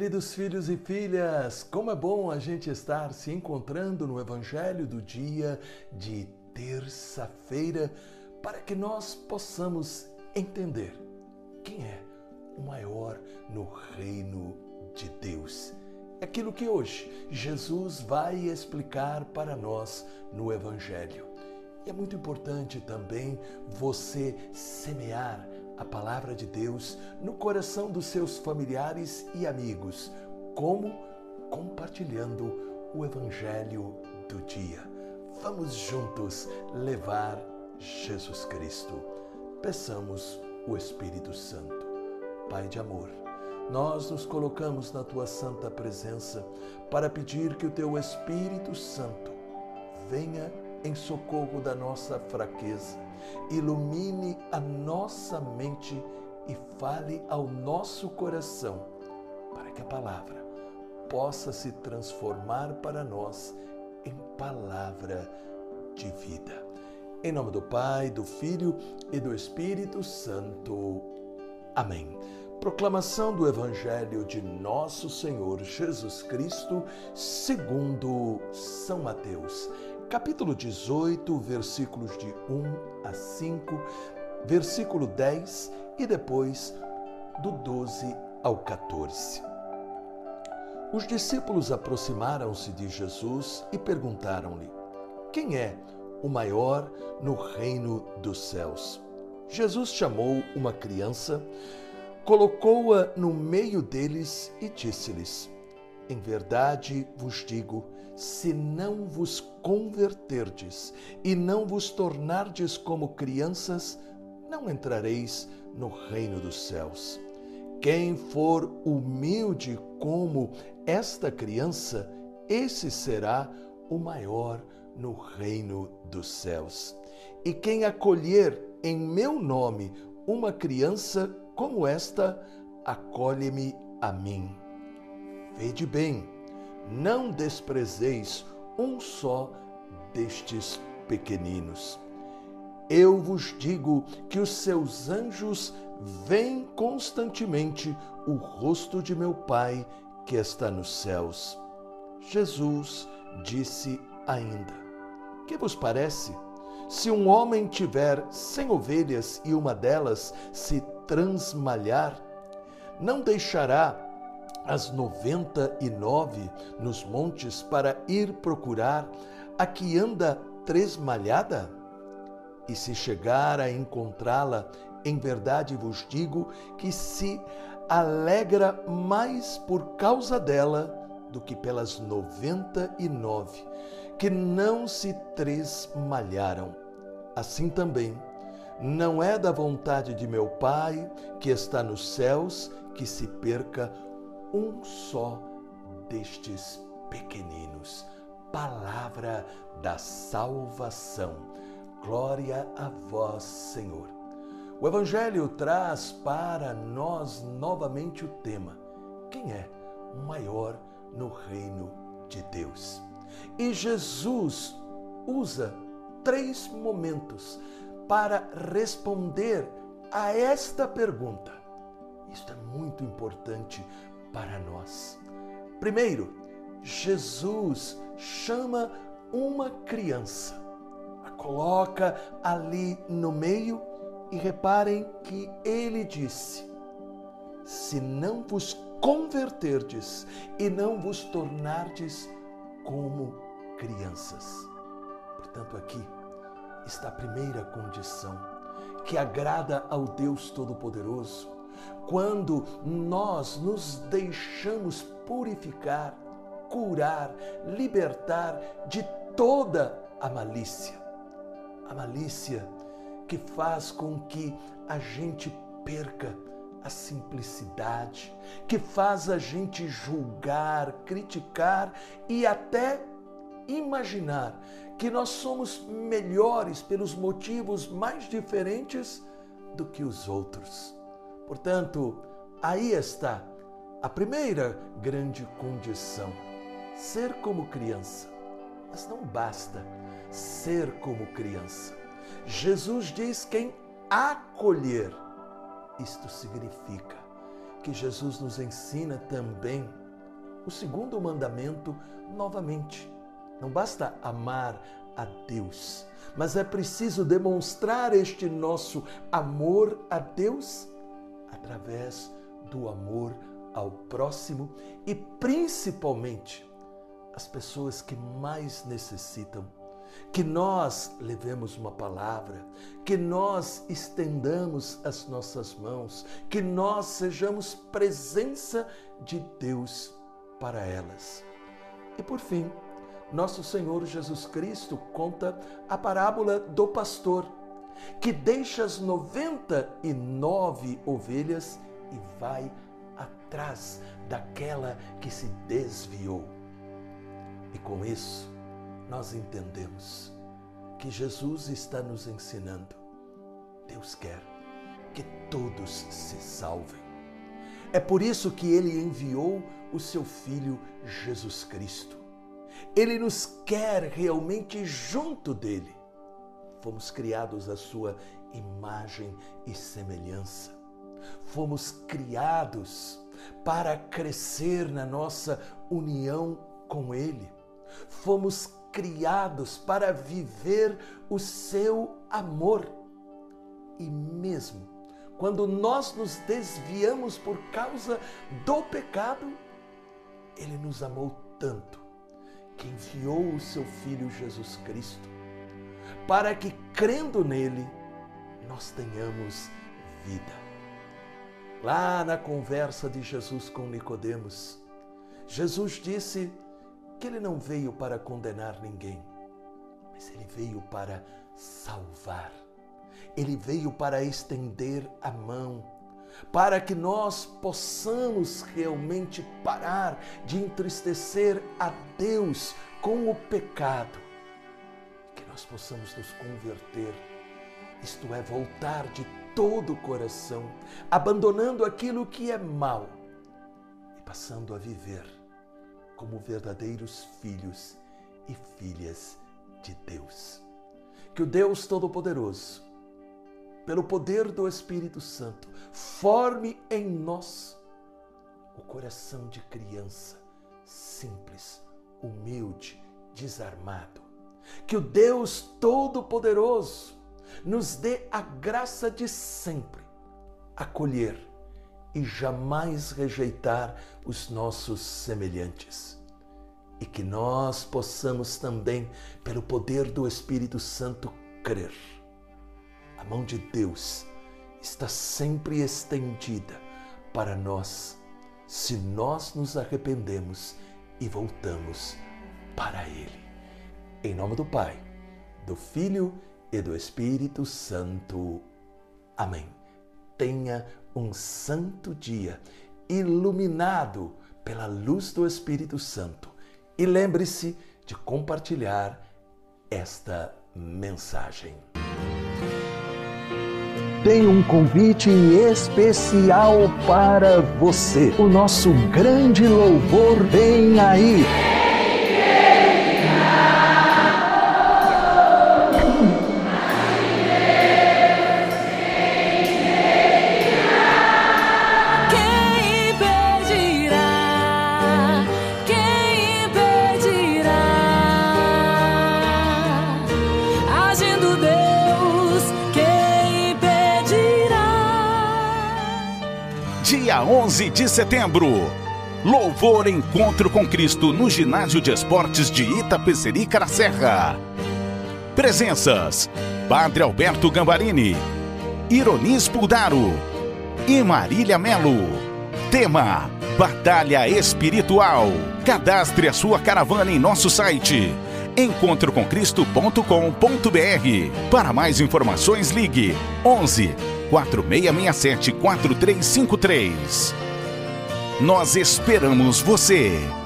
queridos filhos e filhas, como é bom a gente estar se encontrando no Evangelho do dia de terça-feira para que nós possamos entender quem é o maior no reino de Deus. Aquilo que hoje Jesus vai explicar para nós no Evangelho. E é muito importante também você semear a palavra de Deus no coração dos seus familiares e amigos, como compartilhando o Evangelho do dia. Vamos juntos levar Jesus Cristo. Peçamos o Espírito Santo. Pai de amor, nós nos colocamos na tua santa presença para pedir que o teu Espírito Santo venha em socorro da nossa fraqueza, ilumine a nossa mente e fale ao nosso coração, para que a palavra possa se transformar para nós em palavra de vida. Em nome do Pai, do Filho e do Espírito Santo. Amém. Proclamação do Evangelho de Nosso Senhor Jesus Cristo, segundo São Mateus capítulo 18, versículos de 1 a 5, versículo 10 e depois do 12 ao 14. Os discípulos aproximaram-se de Jesus e perguntaram-lhe: Quem é o maior no reino dos céus? Jesus chamou uma criança, colocou-a no meio deles e disse-lhes: Em verdade vos digo, se não vos converterdes e não vos tornardes como crianças, não entrareis no reino dos céus. Quem for humilde como esta criança, esse será o maior no reino dos céus. E quem acolher em meu nome uma criança como esta, acolhe-me a mim. Vede bem, não desprezeis um só destes pequeninos. Eu vos digo que os seus anjos veem constantemente o rosto de meu Pai que está nos céus. Jesus disse ainda: Que vos parece? Se um homem tiver cem ovelhas e uma delas se transmalhar, não deixará as noventa e nove nos montes para ir procurar a que anda tresmalhada? E se chegar a encontrá-la, em verdade vos digo que se alegra mais por causa dela do que pelas noventa e nove que não se tresmalharam. Assim também, não é da vontade de meu Pai que está nos céus que se perca um só destes pequeninos. Palavra da salvação. Glória a vós, Senhor. O Evangelho traz para nós novamente o tema: quem é o maior no reino de Deus? E Jesus usa três momentos para responder a esta pergunta. Isto é muito importante para nós. Primeiro, Jesus chama uma criança, a coloca ali no meio e reparem que ele disse: Se não vos converterdes e não vos tornardes como crianças. Portanto, aqui está a primeira condição que agrada ao Deus Todo-Poderoso quando nós nos deixamos purificar, curar, libertar de toda a malícia. A malícia que faz com que a gente perca a simplicidade, que faz a gente julgar, criticar e até imaginar que nós somos melhores pelos motivos mais diferentes do que os outros. Portanto, aí está a primeira grande condição: ser como criança. Mas não basta ser como criança. Jesus diz quem acolher. Isto significa que Jesus nos ensina também o segundo mandamento novamente. Não basta amar a Deus, mas é preciso demonstrar este nosso amor a Deus através do amor ao próximo e principalmente as pessoas que mais necessitam. Que nós levemos uma palavra, que nós estendamos as nossas mãos, que nós sejamos presença de Deus para elas. E por fim, nosso Senhor Jesus Cristo conta a parábola do pastor, que deixa as 99 ovelhas e vai atrás daquela que se desviou. E com isso, nós entendemos que Jesus está nos ensinando. Deus quer que todos se salvem. É por isso que ele enviou o seu filho Jesus Cristo. Ele nos quer realmente junto dele. Fomos criados à sua imagem e semelhança. Fomos criados para crescer na nossa união com ele. Fomos criados para viver o seu amor. E mesmo quando nós nos desviamos por causa do pecado, ele nos amou tanto que enviou o seu Filho Jesus Cristo para que, crendo nele, nós tenhamos vida. Lá na conversa de Jesus com Nicodemos, Jesus disse que ele não veio para condenar ninguém, mas ele veio para salvar. Ele veio para estender a mão, para que nós possamos realmente parar de entristecer a Deus com o pecado, nós possamos nos converter, isto é, voltar de todo o coração, abandonando aquilo que é mal e passando a viver como verdadeiros filhos e filhas de Deus. Que o Deus Todo-Poderoso, pelo poder do Espírito Santo, forme em nós o coração de criança, simples, humilde, desarmado. Que o Deus Todo-Poderoso nos dê a graça de sempre acolher e jamais rejeitar os nossos semelhantes. E que nós possamos também, pelo poder do Espírito Santo, crer. A mão de Deus está sempre estendida para nós, se nós nos arrependemos e voltamos para Ele. Em nome do Pai, do Filho e do Espírito Santo. Amém. Tenha um santo dia, iluminado pela luz do Espírito Santo. E lembre-se de compartilhar esta mensagem. Tenho um convite especial para você. O nosso grande louvor vem aí. Dia 11 de setembro. Louvor Encontro com Cristo no Ginásio de Esportes de Itapecerica na Serra. Presenças: Padre Alberto Gambarini, Ironis Puldaro e Marília Melo. Tema: Batalha Espiritual. Cadastre a sua caravana em nosso site encontrocomcristo.com.br. Para mais informações, ligue 11 4667 4353. Nós esperamos você!